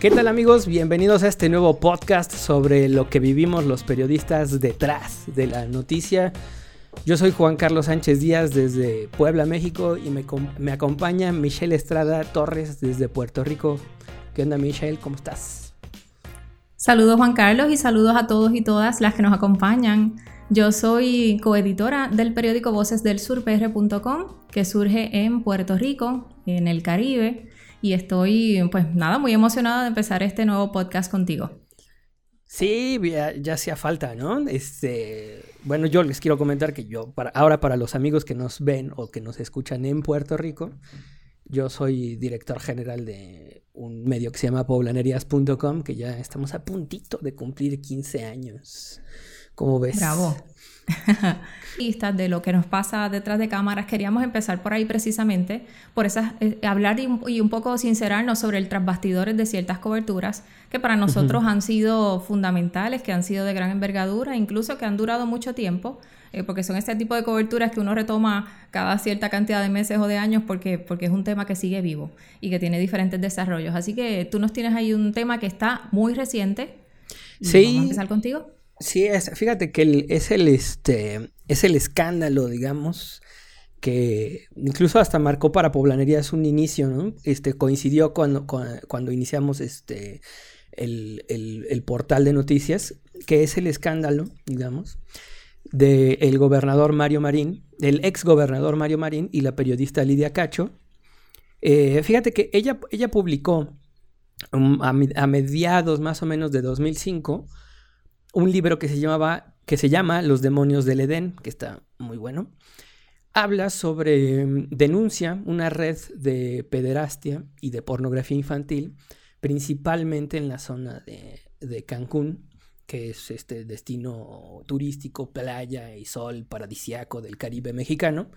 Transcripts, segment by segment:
¿Qué tal amigos? Bienvenidos a este nuevo podcast sobre lo que vivimos los periodistas detrás de la noticia. Yo soy Juan Carlos Sánchez Díaz desde Puebla, México y me, acompaña Michelle Estrada Torres desde Puerto Rico. ¿Qué onda Michelle? ¿Cómo estás? Saludos Juan Carlos y saludos a todos y todas las que nos acompañan. Yo soy coeditora del periódico Voces del Sur PR.com, que surge en Puerto Rico, en el Caribe, y estoy, pues nada, muy emocionada de empezar este nuevo podcast contigo. Sí, ya, hacía falta, ¿no? Este, bueno, yo les quiero comentar que yo, para, ahora para los amigos que nos ven o que nos escuchan en Puerto Rico, yo soy director general de un medio que se llama poblanerías.com, que ya estamos a puntito de cumplir 15 años. ¿Cómo ves? Bravo. De lo que nos pasa detrás de cámaras, queríamos empezar por ahí precisamente, por esas, eh, hablar y, un poco sincerarnos sobre el trasbastidores de ciertas coberturas que para nosotros han sido fundamentales, que han sido de gran envergadura, incluso que han durado mucho tiempo, eh, porque son este tipo de coberturas que uno retoma cada cierta cantidad de meses o de años porque, porque es un tema que sigue vivo y que tiene diferentes desarrollos. Así que tú nos tienes ahí un tema que está muy reciente. Sí. Vamos a empezar contigo. Sí, es, fíjate que es el este es el escándalo, digamos, que incluso hasta marcó para Poblanerías un inicio, ¿no? Este coincidió cuando, cuando, iniciamos este el, el, portal de noticias, que es el escándalo, digamos, del gobernador Mario Marín, el ex gobernador Mario Marín y la periodista Lidia Cacho. Eh, fíjate que ella, ella publicó um, a mediados más o menos de 2005 un libro que se llamaba que se llama Los demonios del Edén, que está muy bueno. Habla sobre mm, denuncia una red de pederastia y de pornografía infantil, principalmente en la zona de, Cancún, que es este destino turístico, playa y sol paradisiaco del Caribe mexicano,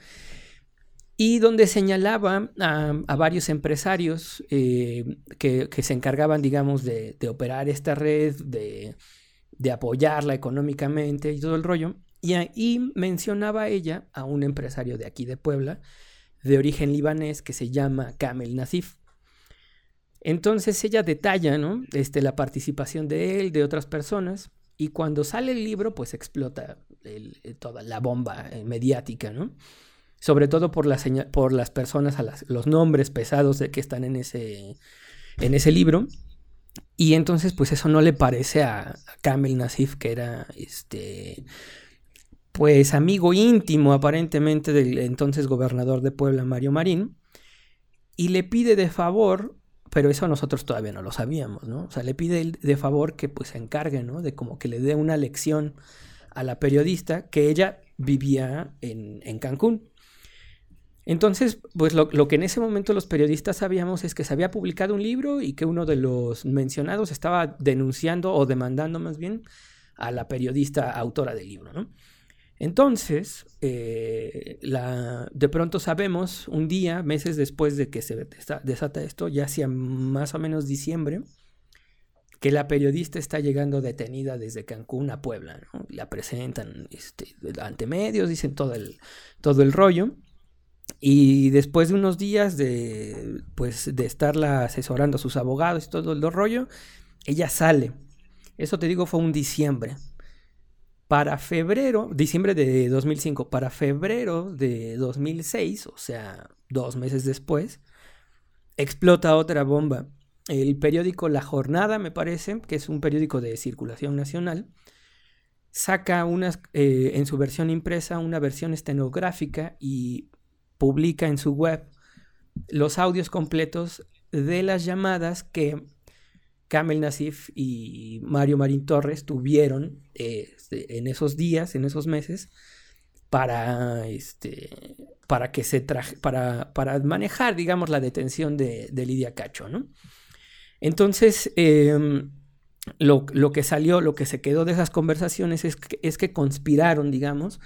y donde señalaba a, varios empresarios eh, que, se encargaban, digamos, de operar esta red, de de apoyarla económicamente y todo el rollo. Y ahí mencionaba ella a un empresario de aquí de Puebla, de origen libanés, que se llama Kamel Nasif. Entonces ella detalla, ¿no? Este, la participación de él, de otras personas, y cuando sale el libro, pues explota eh, toda la bomba eh, mediática, ¿no? Sobre todo por, la por las personas, a los nombres pesados que están en ese, en ese libro. Y entonces, pues eso no le parece a, Kamel Nasif, que era este pues amigo íntimo aparentemente del entonces gobernador de Puebla, Mario Marín, y le pide de favor, pero eso nosotros todavía no lo sabíamos, ¿no? O sea, le pide de favor que pues se encargue, ¿no? De como que le dé una lección a la periodista que ella vivía en, en Cancún. Entonces, pues lo, que en ese momento los periodistas sabíamos es que se había publicado un libro y que uno de los mencionados estaba denunciando o demandando más bien a la periodista autora del libro, ¿no? Entonces, eh, de pronto sabemos, un día, meses después de que se desata esto, ya hacia más o menos diciembre, que la periodista está llegando detenida desde Cancún a Puebla, ¿no? La presentan este, ante medios, dicen todo el, todo el rollo. Y después de unos días de, pues, de estarla asesorando a sus abogados y todo el rollo, ella sale. Eso te digo fue un diciembre. Para febrero, diciembre de 2005, para febrero de 2006, o sea, dos meses después, explota otra bomba. El periódico La Jornada, me parece, que es un periódico de circulación nacional, saca unas, eh, en su versión impresa una versión estenográfica y publica en su web los audios completos de las llamadas que Kamel Nasif y Mario Marín Torres tuvieron este, en esos días, en esos meses, para, este, para que se traje, para, para manejar, digamos, la detención de, Lidia Cacho, ¿no? Entonces, em, lo, que salió, lo que se quedó de esas conversaciones es es que conspiraron, digamos,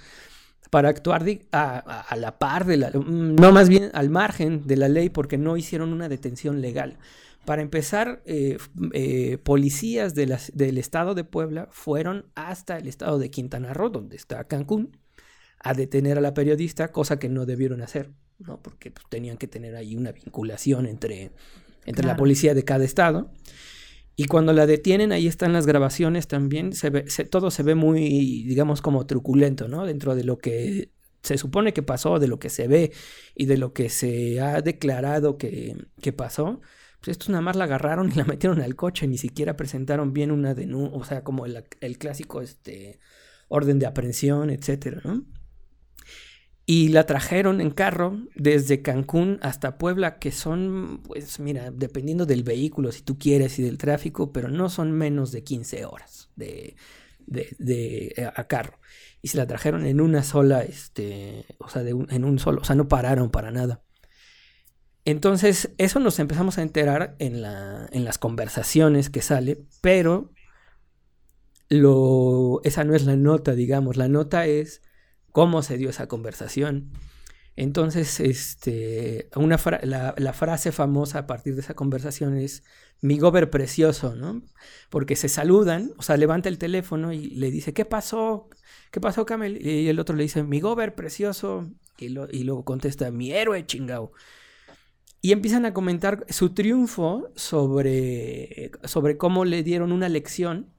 para actuar a, la par de la, mm, no más bien al margen de la ley porque no hicieron una detención legal. Para empezar, eh, eh, policías del estado de Puebla fueron hasta el estado de Quintana Roo, donde está Cancún, a detener a la periodista, cosa que no debieron hacer, ¿no? porque pues, tenían que tener ahí una vinculación entre, entre la policía de cada estado. Y cuando la detienen, ahí están las grabaciones también, se ve, todo se ve muy, digamos, como truculento, ¿no? Dentro de lo que se supone que pasó, de lo que se ve y de lo que se ha declarado que, que pasó, pues estos nada más la agarraron y la metieron al coche, ni siquiera presentaron bien una denuncia, o sea, como el, el clásico este, orden de aprehensión, etcétera, ¿no? Y la trajeron en carro desde Cancún hasta Puebla, que son, pues mira, dependiendo del vehículo, si tú quieres, y del tráfico, pero no son menos de 15 horas de, de, eh, a carro. Y se la trajeron en una sola, este, o sea, de en un solo, o sea, no pararon para nada. Entonces, eso nos empezamos a enterar en, la, en las conversaciones que sale, pero lo, esa no es la nota, digamos. La nota es cómo se dio esa conversación. Entonces, este, una la, frase famosa a partir de esa conversación es mi gober precioso, ¿no? Porque se saludan, o sea, levanta el teléfono y le dice, ¿qué pasó? ¿Qué pasó, Camel? Y el otro le dice, mi gober precioso. Y, y luego contesta, mi héroe chingao. Y empiezan a comentar su triunfo sobre, sobre cómo le dieron una lección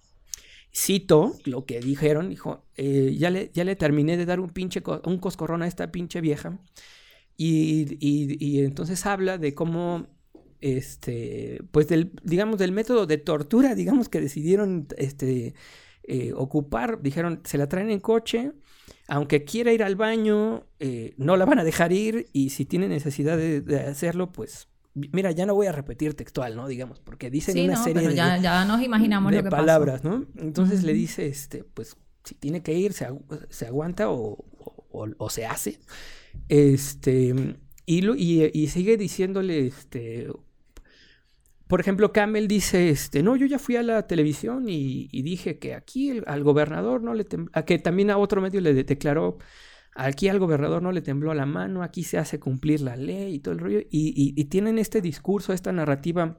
cito lo que dijeron, dijo, eh, ya, le, ya le terminé de dar un pinche, un coscorrón a esta pinche vieja. Y, entonces habla de cómo, este, pues del, digamos, del método de tortura, digamos, que decidieron, este, eh, ocupar, dijeron, se la traen en coche, aunque quiera ir al baño, eh, no la van a dejar ir y si tiene necesidad de hacerlo, pues Mira, ya no voy a repetir textual, ¿no? Digamos, porque dicen una serie de, ya, nos imaginamos lo que palabras, ¿no? Entonces le dice, este, pues, si tiene que ir, se, aguanta o, se hace. Este, y, y, sigue diciéndole, este, por ejemplo, Camel dice, este, no, yo ya fui a la televisión y, dije que aquí al gobernador no le a que también a otro medio le declaró Aquí al gobernador no le tembló la mano, aquí se hace cumplir la ley y todo el rollo. Y, tienen este discurso, esta narrativa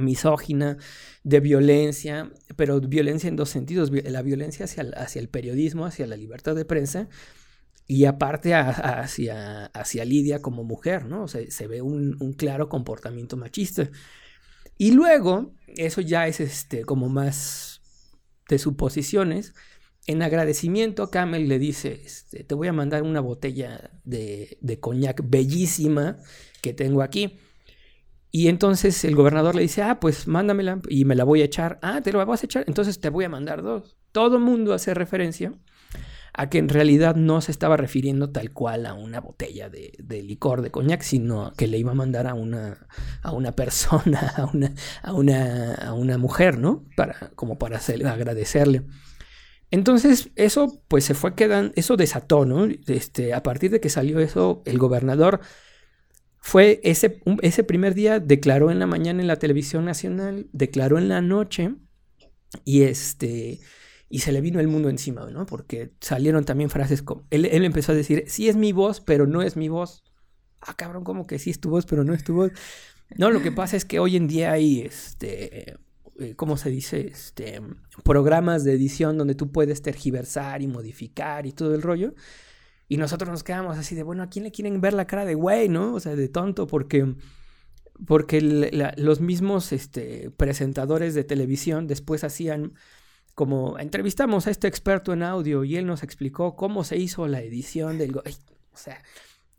misógina, de violencia, pero violencia en dos sentidos, la violencia hacia, el periodismo, hacia la libertad de prensa, y aparte hacia, Lidia como mujer, ¿no? O sea, se ve un, un, claro comportamiento machista. Y luego, eso ya es este, como más de suposiciones, en agradecimiento, Camel le dice, este, te voy a mandar una botella de, de coñac bellísima que tengo aquí. Y entonces el gobernador le dice, ah, pues mándamela y me la voy a echar. Ah, te la vas a echar, entonces te voy a mandar dos. Todo mundo hace referencia a que en realidad no se estaba refiriendo tal cual a una botella de, licor de coñac, sino que le iba a mandar a una, a una persona, a una, a una, a una mujer, ¿no? Para, como para agradecerle. Entonces, eso pues se fue quedando, eso desató, ¿no? Este, a partir de que salió eso, el gobernador fue ese, ese primer día, declaró en la mañana en la televisión nacional, declaró en la noche y este, y se le vino el mundo encima, ¿no? Porque salieron también frases como, él, él empezó a decir, sí es mi voz, pero no es mi voz. Ah, cabrón, como que sí es tu voz, pero no es tu voz. No, lo que pasa es que hoy en día hay, este, eh, ¿cómo se dice? Este, programas de edición donde tú puedes tergiversar y modificar y todo el rollo. Y nosotros nos quedamos así de, bueno, ¿a quién le quieren ver la cara de güey, no? O sea, de tonto, porque, porque los mismos este, presentadores de televisión después hacían como, entrevistamos a este experto en audio y él nos explicó cómo se hizo la edición del... o sea,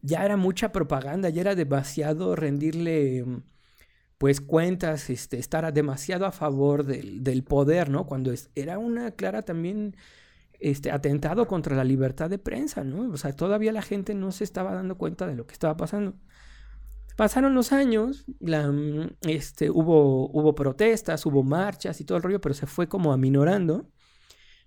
ya era mucha propaganda, ya era demasiado rendirle pues cuentas, este, estar demasiado a favor del, poder, ¿no? Cuando era una clara también este, atentado contra la libertad de prensa, ¿no? O sea, todavía la gente no se estaba dando cuenta de lo que estaba pasando. Pasaron los años, la, este, hubo, hubo protestas, hubo marchas y todo el rollo, pero se fue como aminorando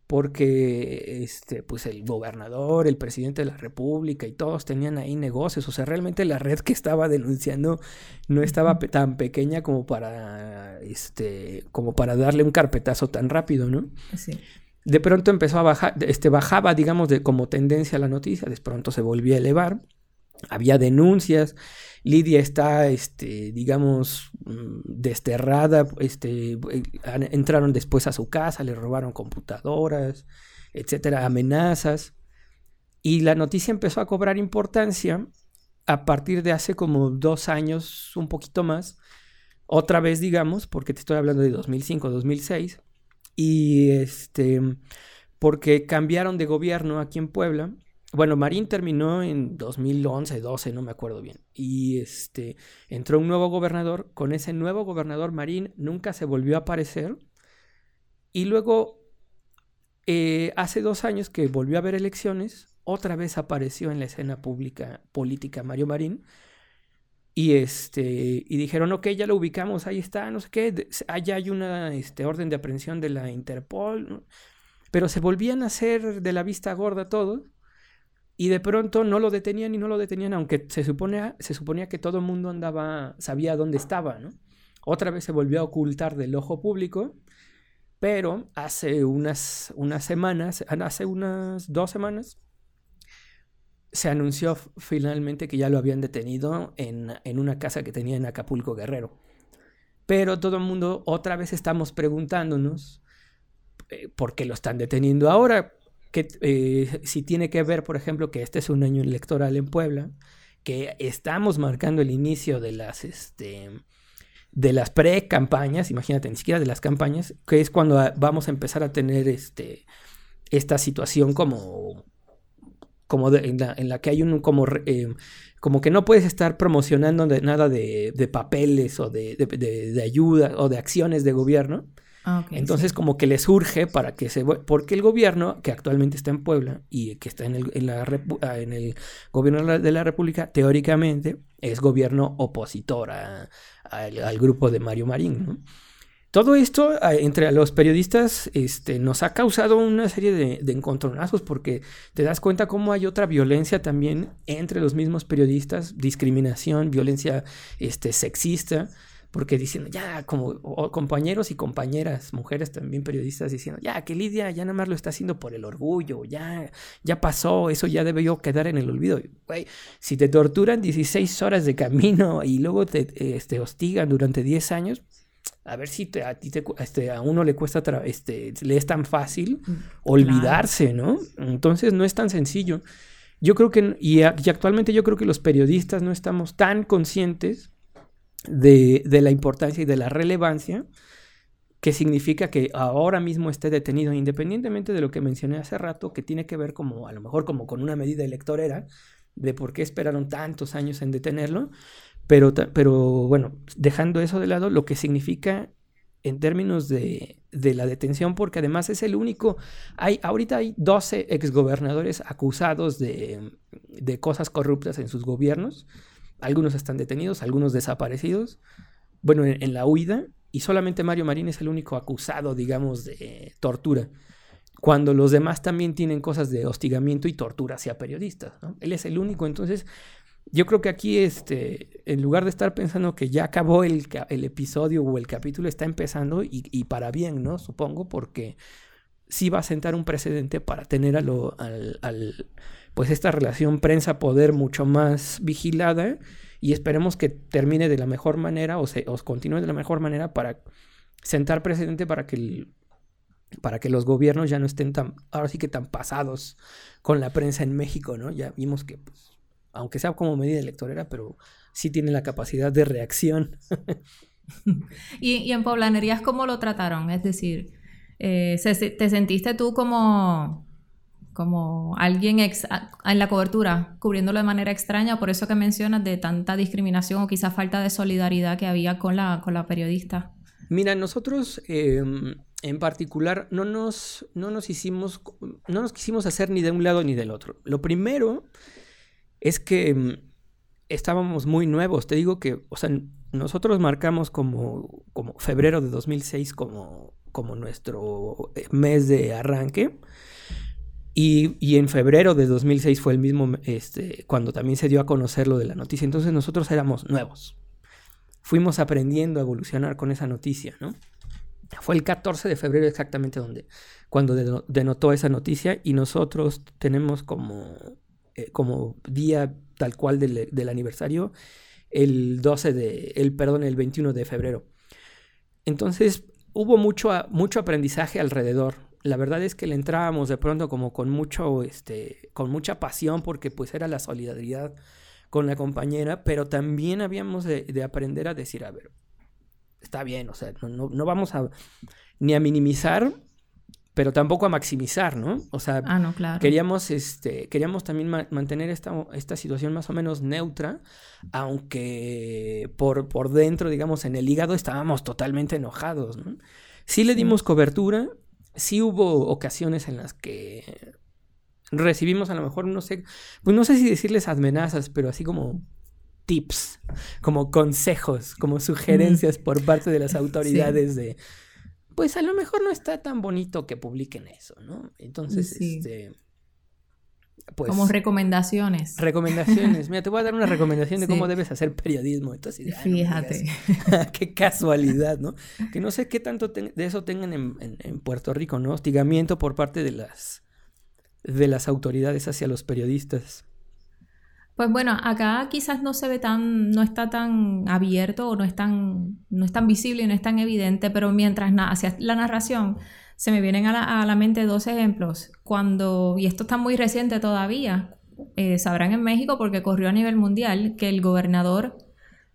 porque este, pues el gobernador, el presidente de la república y todos tenían ahí negocios, o sea, realmente la red que estaba denunciando no estaba tan pequeña como para, este, como para darle un carpetazo tan rápido, ¿no? Sí. De pronto empezó a bajar, este, bajaba, digamos, de, como tendencia la noticia, de pronto se volvía a elevar, había denuncias, Lidia está, este, digamos, mm, desterrada, este, eh, entraron después a su casa, le robaron computadoras, etcétera, amenazas. Y la noticia empezó a cobrar importancia a partir de hace como dos años, un poquito más, otra vez, digamos, porque te estoy hablando de 2005, 2006, y este, porque cambiaron de gobierno aquí en Puebla. Bueno, Marín terminó en 2011, 12, no me acuerdo bien. Y este, entró un nuevo gobernador. Con ese nuevo gobernador Marín nunca se volvió a aparecer. Y luego, eh, hace dos años que volvió a haber elecciones, otra vez apareció en la escena pública política Mario Marín y, este, y dijeron, ok, ya lo ubicamos, ahí está, no sé qué, allá hay una este, orden de aprehensión de la Interpol, pero se volvían a hacer de la vista gorda todo y de pronto no lo detenían y no lo detenían, aunque se suponía, se suponía que todo el mundo andaba, sabía dónde estaba, ¿no? Otra vez se volvió a ocultar del ojo público, pero hace unas, unas semanas, hace unas dos semanas, se anunció finalmente que ya lo habían detenido en, una casa que tenía en Acapulco Guerrero. Pero todo el mundo otra vez estamos preguntándonos eh, por qué lo están deteniendo ahora. Que, eh, si tiene que ver, por ejemplo, que este es un año electoral en Puebla, que estamos marcando el inicio de las, este, de las pre-campañas, imagínate, ni siquiera de las campañas, que es cuando vamos a empezar a tener este, esta situación como como en, la, que hay un como, eh, como que no puedes estar promocionando nada de, papeles o de, ayuda o de acciones de gobierno. Ah, Entonces como que les urge para que se... Porque el gobierno, que actualmente está en Puebla y que está en el, en la, ah, en el gobierno de la República, teóricamente es gobierno opositor al grupo de Mario Marín. ¿no? Todo esto entre los periodistas este, nos ha causado una serie de, encontronazos porque te das cuenta cómo hay otra violencia también entre los mismos periodistas, discriminación, violencia este, sexista, porque diciendo, ya, como compañeros y compañeras, mujeres también periodistas diciendo, ya, que Lidia ya nada más lo está haciendo por el orgullo, ya, ya pasó, eso ya debió quedar en el olvido. si te torturan 16 horas de camino y luego te este, hostigan durante 10 años, a ver si a ti te, este, a uno le cuesta, este, le es tan fácil mm, olvidarse, ¿no? Entonces no es tan sencillo. Yo creo que, y, actualmente yo creo que los periodistas no estamos tan conscientes de, de, la importancia y de la relevancia que significa que ahora mismo esté detenido, independientemente de lo que mencioné hace rato, que tiene que ver como, a lo mejor como con una medida electorera, de por qué esperaron tantos años en detenerlo, pero, pero bueno, dejando eso de lado, lo que significa en términos de, de, la detención, porque además es el único, hay, ahorita hay 12 exgobernadores acusados de, de cosas corruptas en sus gobiernos, algunos están detenidos, algunos desaparecidos, bueno, en, la huida, y solamente Mario Marín es el único acusado, digamos, de tortura, cuando los demás también tienen cosas de hostigamiento y tortura hacia periodistas, ¿no? Él es el único, entonces yo creo que aquí, este, en lugar de estar pensando que ya acabó el, episodio o el capítulo, está empezando y, para bien, ¿no? Supongo, porque sí va a sentar un precedente para tener a lo, al, pues esta relación prensa-poder mucho más vigilada y esperemos que termine de la mejor manera o, se, o continúe de la mejor manera para sentar precedente para que para que los gobiernos ya no estén tan, ahora sí que tan pasados con la prensa en México, ¿no? Ya vimos que pues, aunque sea como medida electorera, pero sí tiene la capacidad de reacción. ¿Y, en poblanerías cómo lo trataron? Es decir, eh, ¿te sentiste tú como, como alguien en la cobertura, cubriéndolo de manera extraña, por eso que mencionas de tanta discriminación o quizás falta de solidaridad que había con la, con la periodista? Mira, nosotros em, en particular no nos, no nos hicimos, no nos quisimos hacer ni de un lado ni del otro. Lo primero es que mm, estábamos muy nuevos. Te digo que, o sea, nosotros marcamos como, como febrero de 2006 como, como nuestro eh, mes de arranque. Y, en febrero de 2006 fue el mismo, este, cuando también se dio a conocer lo de la noticia. Entonces nosotros éramos nuevos. Fuimos aprendiendo a evolucionar con esa noticia, ¿no? Fue el 14 de febrero exactamente donde, cuando denotó esa noticia y nosotros tenemos como eh, como día tal cual del, aniversario, el 12 de, el, perdón, el 21 de febrero. Entonces hubo mucho, mucho aprendizaje alrededor. La verdad es que le entrábamos de pronto como con mucho, este, con mucha pasión porque pues era la solidaridad con la compañera, pero también habíamos de, aprender a decir, a ver, está bien, o sea, no, no vamos a ni a minimizar pero tampoco a maximizar, ¿no? O sea, ah, queríamos, este, queríamos también mantener esta, esta, situación más o menos neutra, aunque por, por dentro, digamos, en el hígado estábamos totalmente enojados, ¿no? Sí le dimos cobertura, sí hubo ocasiones en las que recibimos a lo mejor, no sé, pues no sé si decirles amenazas, pero así como tips, como consejos, como sugerencias por parte de las autoridades de pues a lo mejor no está tan bonito que publiquen eso, ¿no? Entonces, este... Pues, Como recomendaciones. Recomendaciones. Mira, te voy a dar una recomendación de cómo debes hacer periodismo. Entonces, Fíjate. qué casualidad, ¿no? Que no sé qué tanto de eso tengan en, en, Puerto Rico, ¿no? Hostigamiento por parte de las, de las autoridades hacia los periodistas. Pues bueno, acá quizás no se ve tan, no está tan abierto o no es tan, no es tan visible y no es tan evidente, pero mientras hacia la narración se me vienen a la, mente dos ejemplos. Cuando, y esto está muy reciente todavía, eh, sabrán en México porque corrió a nivel mundial que el gobernador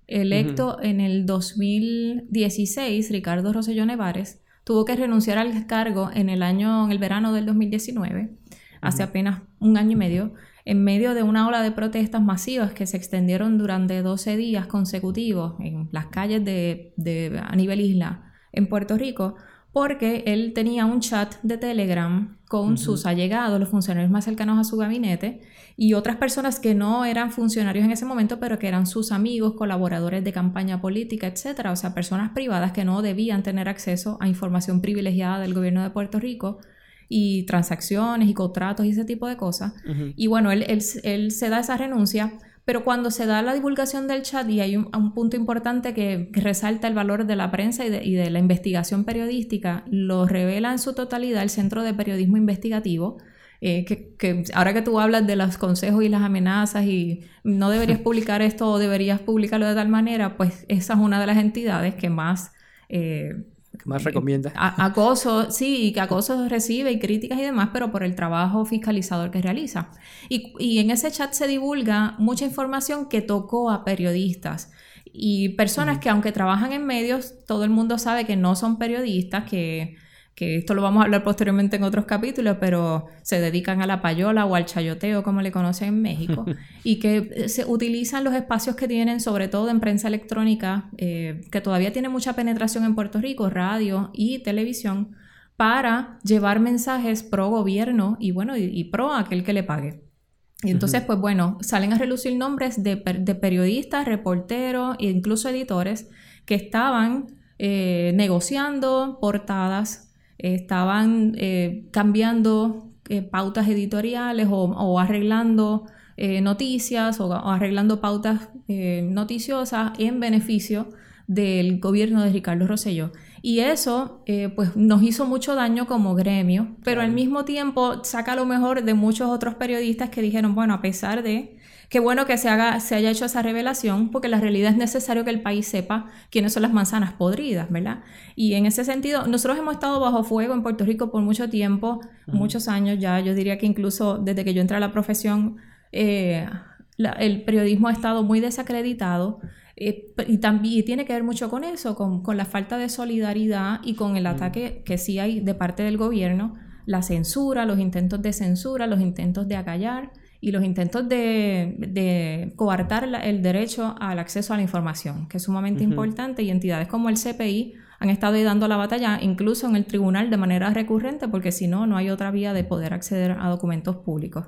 electo en el 2016, Ricardo Rosselló Nevares, tuvo que renunciar al cargo en el año, en el verano del 2019, hace apenas un año y medio en medio de una ola de protestas masivas que se extendieron durante 12 días consecutivos en las calles de, a nivel isla en Puerto Rico, porque él tenía un chat de Telegram con sus allegados, los funcionarios más cercanos a su gabinete, y otras personas que no eran funcionarios en ese momento, pero que eran sus amigos, colaboradores de campaña política, etc. O sea, personas privadas que no debían tener acceso a información privilegiada del gobierno de Puerto Rico y transacciones y contratos y ese tipo de cosas. Y bueno, él, él, él, se da esa renuncia, pero cuando se da la divulgación del chat, y hay un, punto importante que, resalta el valor de la prensa y de, y de, la investigación periodística, lo revela en su totalidad el Centro de Periodismo Investigativo. Eh, que, que, ahora que tú hablas de los consejos y las amenazas y no deberías publicar esto o deberías publicarlo de tal manera, pues esa es una de las entidades que más eh, más recomienda. acoso, sí, que acoso recibe y críticas y demás, pero por el trabajo fiscalizador que realiza. Y, y en ese chat se divulga mucha información que tocó a periodistas y personas que aunque trabajan en medios, todo el mundo sabe que no son periodistas, que que esto lo vamos a hablar posteriormente en otros capítulos, pero se dedican a la payola o al chayoteo, como le conocen en México, y que eh, se utilizan los espacios que tienen, sobre todo en prensa electrónica, eh, que todavía tiene mucha penetración en Puerto Rico, radio y televisión, para llevar mensajes pro gobierno y bueno, y, pro a aquel que le pague. Y entonces, pues bueno, salen a relucir nombres de, periodistas, reporteros e incluso editores que estaban eh, negociando portadas estaban eh, cambiando eh, pautas editoriales o, arreglando eh, noticias o, arreglando pautas noticiosas en beneficio del gobierno de Ricardo Rosselló. Y eso pues nos hizo mucho daño como gremio, pero al mismo tiempo saca lo mejor de muchos otros periodistas que dijeron, bueno, a pesar de Qué bueno que se, haga, se haya hecho esa revelación, porque la realidad es necesario que el país sepa quiénes son las manzanas podridas, ¿verdad? Y en ese sentido, nosotros hemos estado bajo fuego en Puerto Rico por mucho tiempo, muchos años ya, yo diría que incluso desde que yo entré a la profesión, eh, el periodismo ha estado muy desacreditado. Eh, y también tiene que ver mucho con eso, con, con, la falta de solidaridad y con el ataque que sí hay de parte del gobierno, la censura, los intentos de censura, los intentos de acallar y los intentos de, coartar el derecho al acceso a la información, que es sumamente importante, y entidades como el CPI han estado dando la batalla incluso en el tribunal de manera recurrente, porque si no, no hay otra vía de poder acceder a documentos públicos.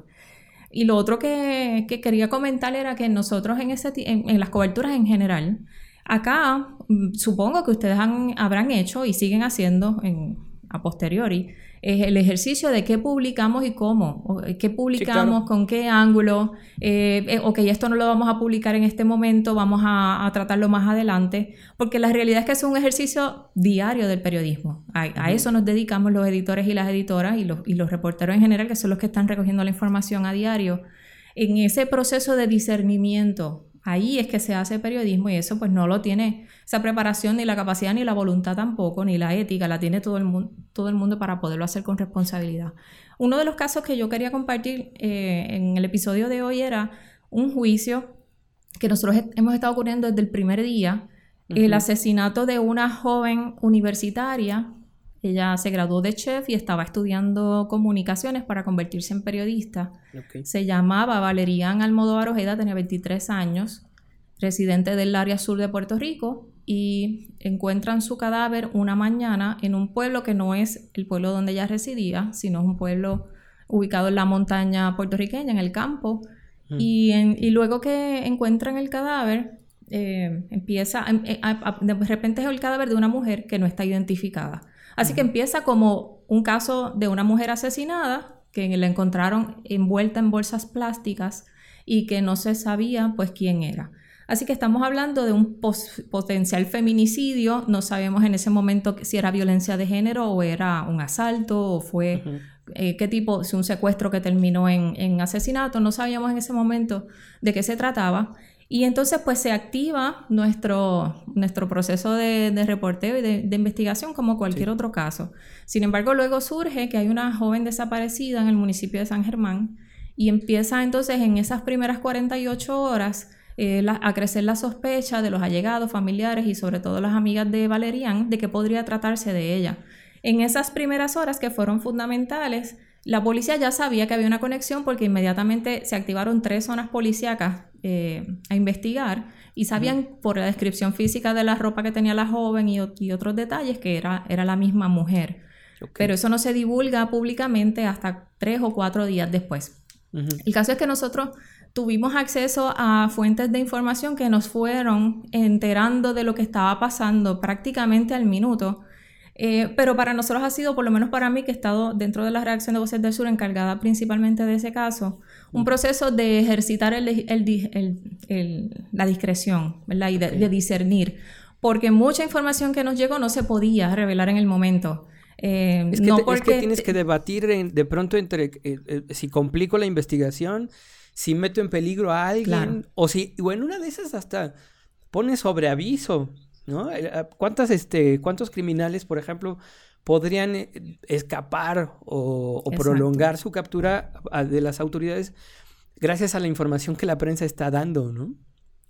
Y lo otro que, quería comentar era que nosotros en, ese, en, las coberturas en general, acá mm, supongo que ustedes han, habrán hecho y siguen haciendo en, a posteriori, es el ejercicio de qué publicamos y cómo, qué publicamos, con qué ángulo, eh, eh, ok, esto no lo vamos a publicar en este momento, vamos a, tratarlo más adelante, porque la realidad es que es un ejercicio diario del periodismo. A, eso nos dedicamos los editores y las editoras y los, y los reporteros en general, que son los que están recogiendo la información a diario. En ese proceso de discernimiento Ahí es que se hace periodismo y eso pues no lo tiene esa preparación ni la capacidad ni la voluntad tampoco, ni la ética, la tiene todo el, mundo, todo el mundo para poderlo hacer con responsabilidad. Uno de los casos que yo quería compartir eh, en el episodio de hoy era un juicio que nosotros hemos estado ocurriendo desde el primer día el asesinato de una joven universitaria. Ella se graduó de chef y estaba estudiando comunicaciones para convertirse en periodista. Se llamaba Valerian Almodóvar Ojeda, tenía 23 años, residente del área sur de Puerto Rico, y encuentran su cadáver una mañana en un pueblo que no es el pueblo donde ella residía, sino es un pueblo ubicado en la montaña puertorriqueña, en el campo. Mm. Y, luego que encuentran el cadáver, eh, empieza, em, eh, de repente es el cadáver de una mujer que no está identificada. Así que empieza como un caso de una mujer asesinada que la encontraron envuelta en bolsas plásticas y que no se sabía pues quién era. Así que estamos hablando de un potencial feminicidio, no sabemos en ese momento si era violencia de género o era un asalto o fue eh, qué tipo, si un secuestro que terminó en, asesinato, no sabíamos en ese momento de qué se trataba. Y entonces pues se activa nuestro, nuestro proceso de, reporteo y de, investigación como cualquier otro caso. Sin embargo, luego surge que hay una joven desaparecida en el municipio de San Germán y empieza entonces en esas primeras 48 horas eh, a crecer la sospecha de los allegados, familiares y sobre todo las amigas de Valerian de que podría tratarse de ella. En esas primeras horas que fueron fundamentales, la policía ya sabía que había una conexión porque inmediatamente se activaron tres zonas policíacas eh, a investigar y sabían por la descripción física de la ropa que tenía la joven y, otros detalles que era, era la misma mujer. Pero eso no se divulga públicamente hasta tres o cuatro días después. El caso es que nosotros tuvimos acceso a fuentes de información que nos fueron enterando de lo que estaba pasando prácticamente al minuto. Eh, pero para nosotros ha sido, por lo menos para mí, que he estado dentro de la reacción de Voces del Sur encargada principalmente de ese caso, un proceso de ejercitar la discreción ¿verdad? y de, discernir, porque mucha información que nos llegó no se podía revelar en el momento. Eh, es, que porque tienes que debatir de pronto entre eh, si complico la investigación si meto en peligro a alguien, o si, o en una de esas hasta pone sobre aviso, ¿no? Eh, ah, ¿Cuántas, este, ¿Cuántos criminales, por ejemplo, podrían eh, escapar o, prolongar su captura de las autoridades gracias a la información que la prensa está dando, ¿no?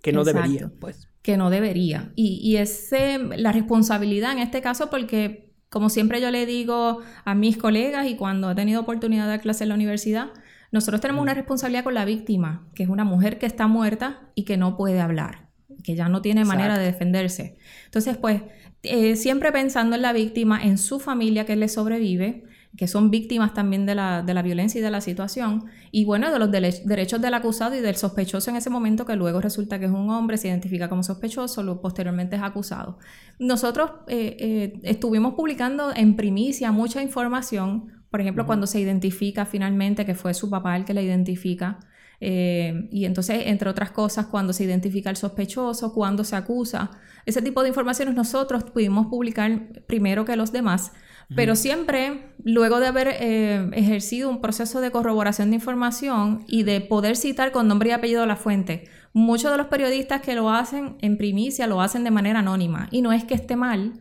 Que no debería, pues. Que no debería. Y, y es la responsabilidad en este caso porque, como siempre yo le digo a mis colegas y cuando he tenido oportunidad de dar clase en la universidad, nosotros tenemos una responsabilidad con la víctima, que es una mujer que está muerta y que no puede hablar, que ya no tiene manera de defenderse. Entonces, pues, eh, siempre pensando en la víctima, en su familia que le sobrevive, que son víctimas también de la, violencia y de la situación, y bueno, de los derechos del acusado y del sospechoso en ese momento, que luego resulta que es un hombre, se identifica como sospechoso, luego posteriormente es acusado. Nosotros eh, eh, estuvimos publicando en primicia mucha información por ejemplo, cuando se identifica finalmente que fue su papá el que la identifica. Eh, y entonces, entre otras cosas, cuando se identifica el sospechoso, cuando se acusa, ese tipo de informaciones nosotros pudimos publicar primero que los demás, pero siempre luego de haber eh, ejercido un proceso de corroboración de información y de poder citar con nombre y apellido la fuente. Muchos de los periodistas que lo hacen en primicia lo hacen de manera anónima y no es que esté mal,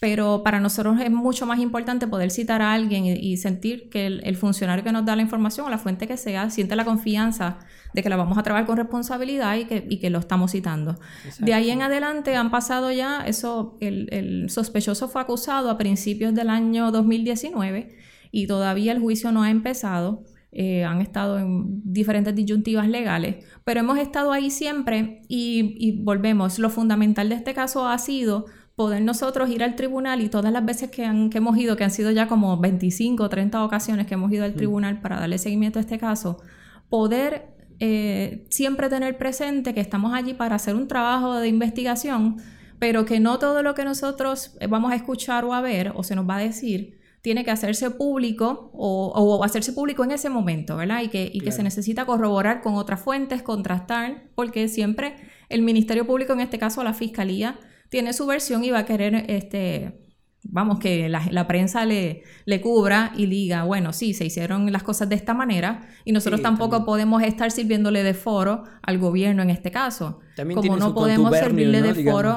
pero para nosotros es mucho más importante poder citar a alguien y, sentir que el, funcionario que nos da la información o la fuente que sea siente la confianza de que la vamos a trabajar con responsabilidad y que, lo estamos citando. De ahí en adelante han pasado ya, eso, el, sospechoso fue acusado a principios del año 2019 y todavía el juicio no ha empezado. Eh, han estado en diferentes disyuntivas legales, pero hemos estado ahí siempre y, y volvemos. Lo fundamental de este caso ha sido poder nosotros ir al tribunal y todas las veces que, hemos ido, que han sido ya como 25 o 30 ocasiones que hemos ido al mm. tribunal para darle seguimiento a este caso, poder eh, siempre tener presente que estamos allí para hacer un trabajo de investigación, pero que no todo lo que nosotros vamos a escuchar o a ver o se nos va a decir tiene que hacerse público o, hacerse público en ese momento, ¿verdad? Y que, y que se necesita corroborar con otras fuentes, contrastar, porque siempre el Ministerio Público, en este caso la Fiscalía, tiene su versión y va a querer, este, vamos, que la, prensa le, le, cubra y diga, bueno, sí, se hicieron las cosas de esta manera y nosotros tampoco podemos estar sirviéndole de foro al gobierno en este caso. También Como no podemos servirle de foro,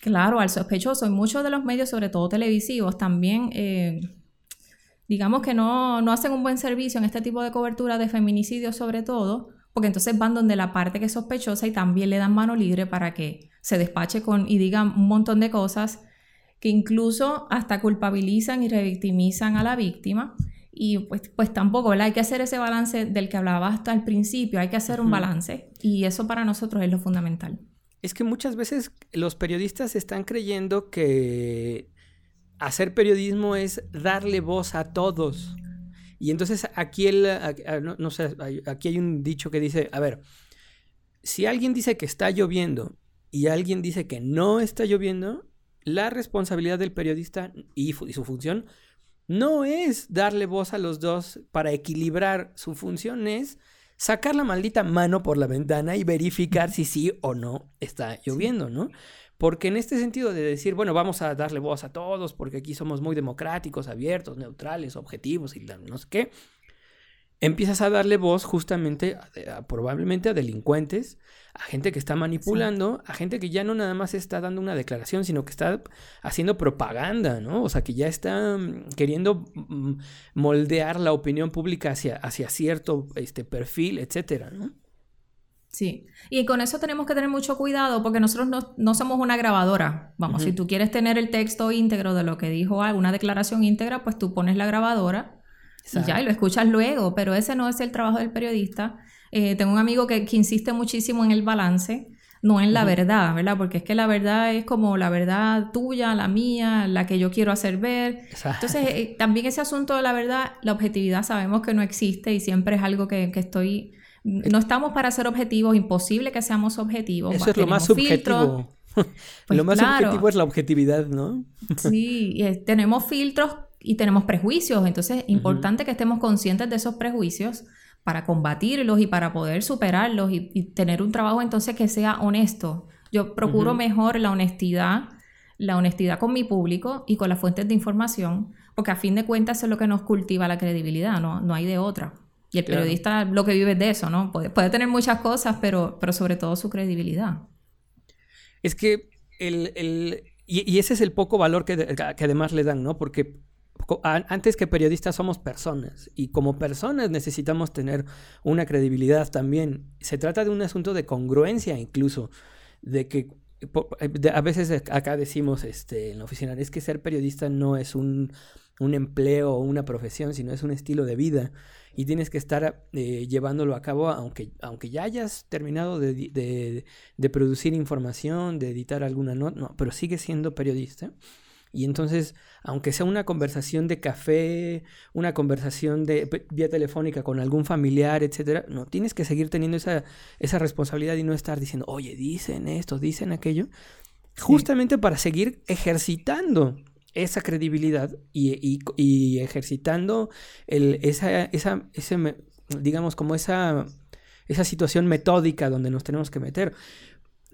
claro, al sospechoso. Y muchos de los medios, sobre todo televisivos, también... Eh, digamos que no, no hacen un buen servicio en este tipo de cobertura de feminicidio sobre todo, porque entonces van donde la parte que es sospechosa y también le dan mano libre para que se despache con y diga un montón de cosas que incluso hasta culpabilizan y revictimizan a la víctima. Y pues, pues tampoco, Hay que hacer ese balance del que hablaba hasta el principio, hay que hacer un balance y eso para nosotros es lo fundamental. Es que muchas veces los periodistas están creyendo que hacer periodismo es darle voz a todos. Y entonces aquí, el, no, sé, aquí hay un dicho que dice, a ver, si alguien dice que está lloviendo y alguien dice que no está lloviendo, la responsabilidad del periodista y, su función no es darle voz a los dos para equilibrar. Su función es sacar la maldita mano por la ventana y verificar si sí o no está lloviendo, ¿no? Porque en este sentido de decir, bueno, vamos a darle voz a todos porque aquí somos muy democráticos, abiertos, neutrales, objetivos y no sé qué, empiezas a darle voz justamente probablemente a delincuentes, a gente que está manipulando, a gente que ya no nada más está dando una declaración, sino que está haciendo propaganda, ¿no? O sea, que ya está mm, queriendo mm, moldear la opinión pública hacia, hacia cierto este, perfil, etcétera, ¿no? Sí, y con eso tenemos que tener mucho cuidado porque nosotros no, somos una grabadora. Vamos, si tú quieres tener el texto íntegro de lo que dijo alguna declaración íntegra, pues tú pones la grabadora y ya, y lo escuchas luego, pero ese no es el trabajo del periodista. Eh, tengo un amigo que, insiste muchísimo en el balance, no en la verdad, ¿verdad? Porque es que la verdad es como la verdad tuya, la mía, la que yo quiero hacer ver. Entonces, eh, también ese asunto de la verdad, la objetividad sabemos que no existe y siempre es algo que, que estoy no estamos para ser objetivos, imposible que seamos objetivos. Eso es lo más subjetivo. Pues lo más subjetivo es la objetividad, ¿no? sí, tenemos filtros y tenemos prejuicios, entonces es importante que estemos conscientes de esos prejuicios para combatirlos y para poder superarlos y, tener un trabajo entonces que sea honesto. Yo procuro mejor la honestidad, la honestidad con mi público y con las fuentes de información, porque a fin de cuentas es lo que nos cultiva la credibilidad, no, no hay de otra. Y el periodista lo que vive es de eso, ¿no? Puede, puede, tener muchas cosas, pero, pero sobre todo su credibilidad. Es que el, el y, ese es el poco valor que, que además le dan, ¿no? Porque antes que periodistas somos personas y como personas necesitamos tener una credibilidad también. Se trata de un asunto de congruencia incluso, de que a veces acá decimos este, en la oficina, es que ser periodista no es un, un empleo o una profesión, sino es un estilo de vida y tienes que estar eh, llevándolo a cabo aunque, aunque ya hayas terminado de, producir información, de editar alguna nota, no, pero sigues siendo periodista. Y entonces, aunque sea una conversación de café, una conversación de vía telefónica con algún familiar, etcétera, no tienes que seguir teniendo esa, esa responsabilidad y no estar diciendo, oye, dicen esto, dicen aquello, justamente para seguir ejercitando esa credibilidad y, ejercitando el, esa, esa, ese, digamos, como esa, esa situación metódica donde nos tenemos que meter.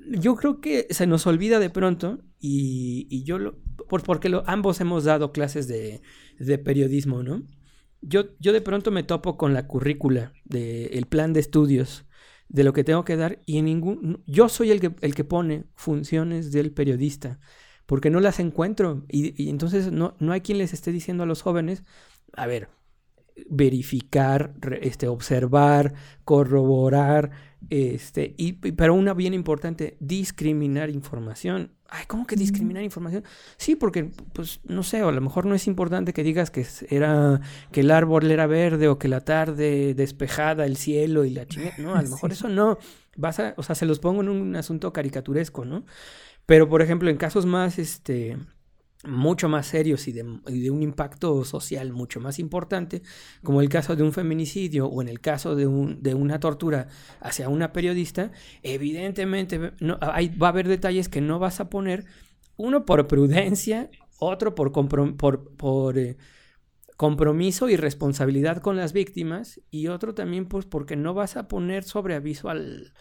Yo creo que se nos olvida de pronto, y, yo, lo, por, porque ambos hemos dado clases de, de periodismo, ¿no? Yo, yo, de pronto me topo con la currícula, del el plan de estudios, de lo que tengo que dar, y en ningún. Yo soy el que, el que pone funciones del periodista porque no las encuentro. Y, entonces no, no hay quien les esté diciendo a los jóvenes, a ver, verificar, este, observar, corroborar, este, y, pero una bien importante, discriminar información. Ay, ¿cómo que discriminar información? Sí, porque, pues, no sé, a lo mejor no es importante que digas que era, que el árbol era verde o que la tarde despejada, el cielo y la chingada. No, a lo mejor eso no. Vas a, o sea, se los pongo en un asunto caricaturesco, ¿no? Pero, por ejemplo, en casos más, este, mucho más serios y de, un impacto social mucho más importante, como el caso de un feminicidio o en el caso de, un, de una tortura hacia una periodista, evidentemente no, va a haber detalles que no vas a poner, uno por prudencia, otro por, por, eh, compromiso y responsabilidad con las víctimas y otro también pues porque no vas a poner sobre aviso al,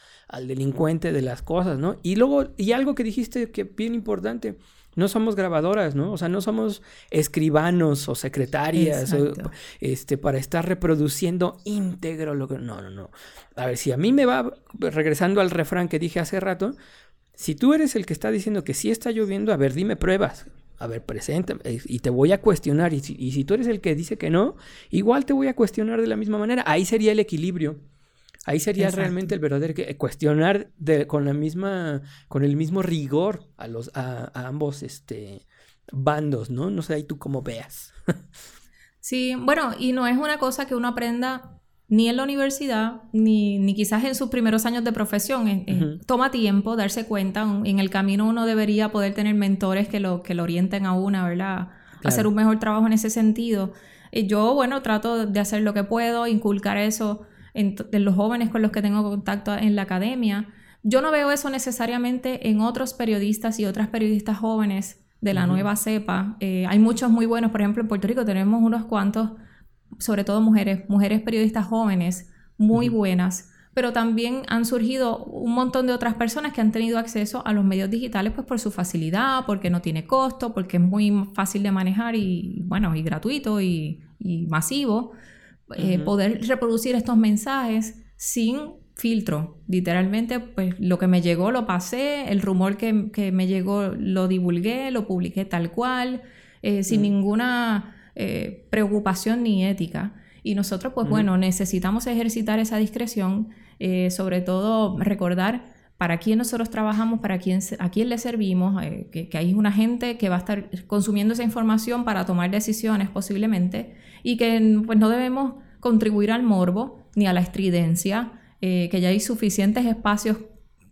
delincuente de las cosas, ¿no? Y luego, y algo que dijiste que bien importante, no somos grabadoras, ¿no? O sea, no somos escribanos o secretarias este, para estar reproduciendo íntegro lo que... No, no, no. A ver, si a mí me va regresando al refrán que dije hace rato, si tú eres el que está diciendo que sí está lloviendo, a ver, dime pruebas a ver, presenta eh, y te voy a cuestionar. Y si, tú eres el que dice que no, igual te voy a cuestionar de la misma manera. Ahí sería el equilibrio. Ahí sería realmente el verdadero que cuestionar de, con la misma, con el mismo rigor a los, a, ambos este, bandos, ¿no? No sé ahí tú cómo veas. sí, bueno, y no es una cosa que uno aprenda ni en la universidad, ni, ni quizás en sus primeros años de profesión. Toma tiempo darse cuenta. En el camino uno debería poder tener mentores que lo, que lo orienten a una, ¿verdad? Hacer un mejor trabajo en ese sentido. Y yo, bueno, trato de hacer lo que puedo, inculcar eso en, los jóvenes con los que tengo contacto en la academia. Yo no veo eso necesariamente en otros periodistas y otras periodistas jóvenes de la nueva cepa. Eh, hay muchos muy buenos, por ejemplo, en Puerto Rico tenemos unos cuantos sobre todo mujeres, mujeres periodistas jóvenes muy buenas, pero también han surgido un montón de otras personas que han tenido acceso a los medios digitales pues por su facilidad, porque no tiene costo, porque es muy fácil de manejar y bueno, y gratuito y, masivo, eh, poder reproducir estos mensajes sin filtro. Literalmente, pues lo que me llegó lo pasé, el rumor que, me llegó lo divulgué, lo publiqué tal cual, eh, sin ninguna eh, preocupación ni ética. Y nosotros, pues bueno, necesitamos ejercitar esa discreción, sobre todo recordar para quién nosotros trabajamos, para quién, a le servimos, eh, que, hay una gente que va a estar consumiendo esa información para tomar decisiones posiblemente y que pues, no debemos contribuir al morbo ni a la estridencia, que ya hay suficientes espacios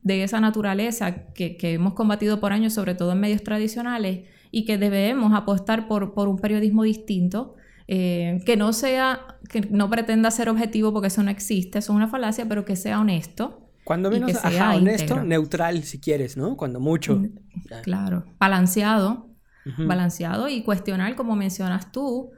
de esa naturaleza que, que, hemos combatido por años, sobre todo en medios tradicionales, y que debemos apostar por, por un periodismo distinto. Eh, que no sea, que no pretenda ser objetivo porque eso no existe, eso es una falacia, pero que sea honesto. Cuando menos, sea honesto, neutral si quieres, ¿no? Cuando mucho. Mm, claro, balanceado, balanceado y cuestionar, como mencionas tú,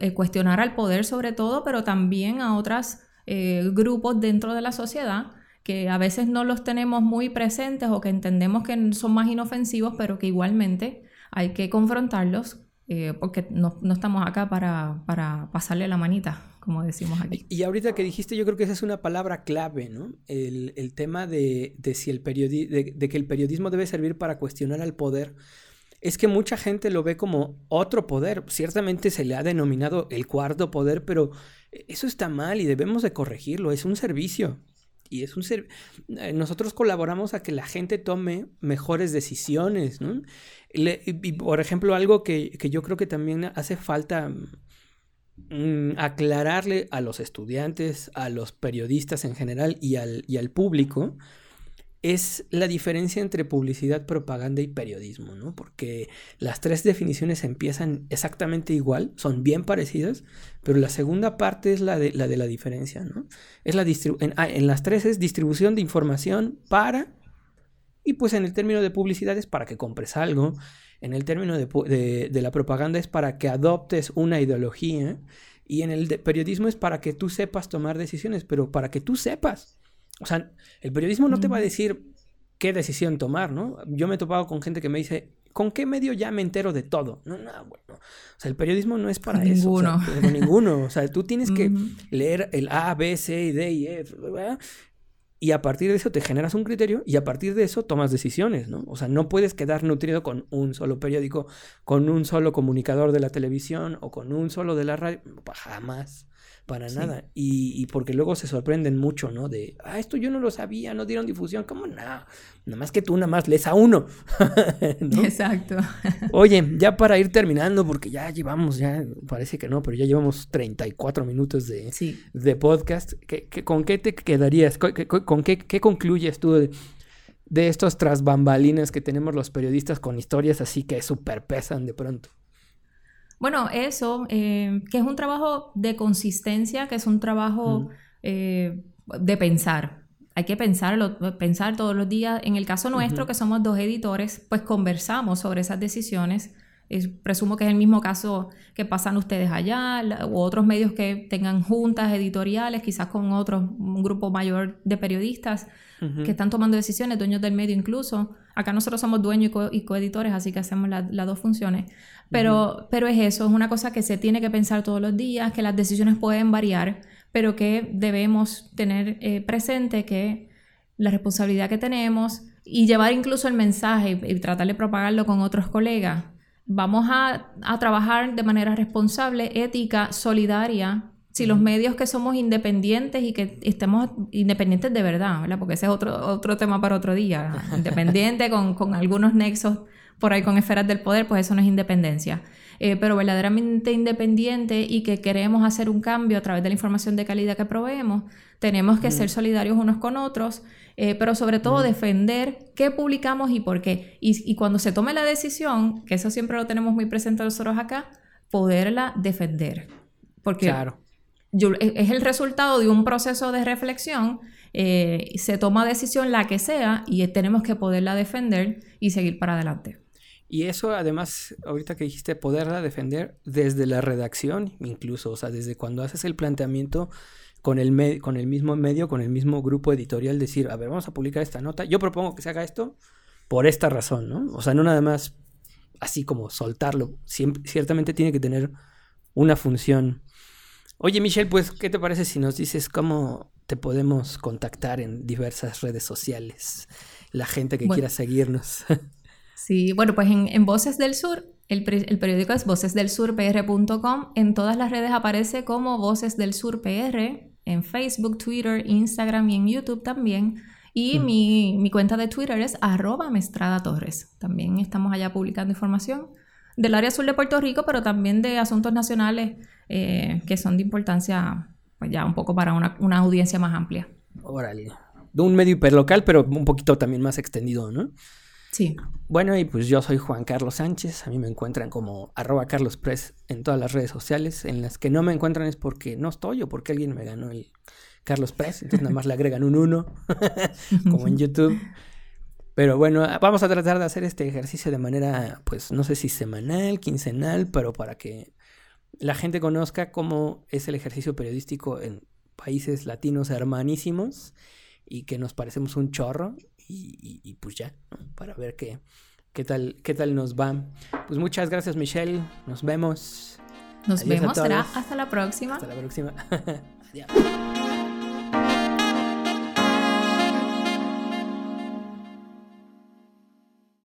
eh, cuestionar al poder sobre todo, pero también a otros eh, grupos dentro de la sociedad que a veces no los tenemos muy presentes o que entendemos que son más inofensivos, pero que igualmente hay que confrontarlos eh, porque no, estamos acá para, pasarle la manita, como decimos aquí. Y ahorita que dijiste, yo creo que esa es una palabra clave, ¿no? El, tema de, si el de, que el periodismo debe servir para cuestionar al poder. Es que mucha gente lo ve como otro poder. Ciertamente se le ha denominado el cuarto poder, pero eso está mal y debemos de corregirlo. Es un servicio y es un ser... Eh, nosotros colaboramos a que la gente tome mejores decisiones, ¿no? y, por ejemplo, algo que, yo creo que también hace falta mm, aclararle a los estudiantes, a los periodistas en general y al, y al público, es la diferencia entre publicidad, propaganda y periodismo, ¿no? Porque las tres definiciones empiezan exactamente igual, son bien parecidas, pero la segunda parte es la de la, de la diferencia, ¿no? Es la en, ah, en las tres es distribución de información para, y pues en el término de publicidad es para que compres algo, en el término de, de la propaganda es para que adoptes una ideología, y en el periodismo es para que tú sepas tomar decisiones, pero para que tú sepas. O sea, el periodismo no te va a decir qué decisión tomar, ¿no? Yo me he topado con gente que me dice, ¿con qué medio ya me entero de todo? No, no, bueno. O sea, el periodismo no es para eso. Ninguno. ninguno. O sea, tú tienes que leer el A, B, C, D y F, Y a partir de eso te generas un criterio y a partir de eso tomas decisiones, ¿no? O sea, no puedes quedar nutrido con un solo periódico, con un solo comunicador de la televisión o con un solo de la radio. Jamás para nada. Y, porque luego se sorprenden mucho, ¿no? De, ah, esto yo no lo sabía, no dieron difusión. ¿Cómo no? Nada más que tú nada más lees a uno. Exacto. Oye, ya para ir terminando, porque ya llevamos, ya parece que no, pero ya llevamos 34 minutos de, de podcast. ¿Qué, con qué te quedarías? ¿Con, qué, qué, concluyes tú de, de estos tras bambalinas que tenemos los periodistas con historias así que súper pesan de pronto? Bueno, eso, eh, que es un trabajo de consistencia, que es un trabajo eh, de pensar. Hay que pensarlo, pensar todos los días. En el caso nuestro, que somos dos editores, pues conversamos sobre esas decisiones. Presumo que es el mismo caso que pasan ustedes allá, u otros medios que tengan juntas editoriales, quizás con otros, un grupo mayor de periodistas que están tomando decisiones, dueños del medio incluso. Acá nosotros somos dueños y, coeditores, así que hacemos las dos funciones. Pero, pero es eso, es una cosa que se tiene que pensar todos los días, que las decisiones pueden variar, pero que debemos tener eh, presente que la responsabilidad que tenemos y llevar incluso el mensaje y, tratar de propagarlo con otros colegas. Vamos a, a trabajar de manera responsable, ética, solidaria Si los medios que somos independientes y que estemos independientes de verdad, ¿verdad? Porque ese es otro, otro tema para otro día. Independiente con, con algunos nexos por ahí con esferas del poder, pues eso no es independencia. Eh, pero verdaderamente independiente y que queremos hacer un cambio a través de la información de calidad que proveemos, tenemos que ser solidarios unos con otros, eh, pero sobre todo defender qué publicamos y por qué. Y, cuando se tome la decisión, que eso siempre lo tenemos muy presente nosotros acá, poderla defender. Porque claro. E, es el resultado de un proceso de reflexión, eh, se toma decisión la que sea y tenemos que poderla defender y seguir para adelante. Y eso además, ahorita que dijiste, poderla defender desde la redacción, incluso, o sea, desde cuando haces el planteamiento con el, con el mismo medio, con el mismo grupo editorial, decir, a ver, vamos a publicar esta nota, yo propongo que se haga esto por esta razón, ¿no? O sea, no nada más así como soltarlo, ciertamente tiene que tener una función. Oye, Michelle, pues, ¿qué te parece si nos dices cómo te podemos contactar en diversas redes sociales? La gente que quiera seguirnos. Sí, bueno, pues en, Voces del Sur, el, periódico es vocesdelsurpr.com. En todas las redes aparece como Voces del Sur PR, en Facebook, Twitter, Instagram y en YouTube también. Y mm. mi, cuenta de Twitter es arroba Mestrada Torres. También estamos allá publicando información del área sur de Puerto Rico, pero también de asuntos nacionales eh, que son de importancia, pues ya un poco para una, una audiencia más amplia. Órale. De un medio hiperlocal, pero un poquito también más extendido, ¿no? Sí. Bueno, y pues yo soy Juan Carlos Sánchez. A mí me encuentran como arroba carlospress en todas las redes sociales. En las que no me encuentran es porque no estoy o porque alguien me ganó el Carlos Press. Entonces nada más le agregan un uno, como en YouTube. Pero bueno, vamos a tratar de hacer este ejercicio de manera, pues no sé si semanal, quincenal, pero para que la gente conozca cómo es el ejercicio periodístico en países latinos hermanísimos y que nos parecemos un chorro y, pues ya, para ver qué, qué, tal, qué tal nos va. Pues muchas gracias Michelle, nos vemos. Nos vemos, será hasta la próxima. Hasta la próxima. Adiós.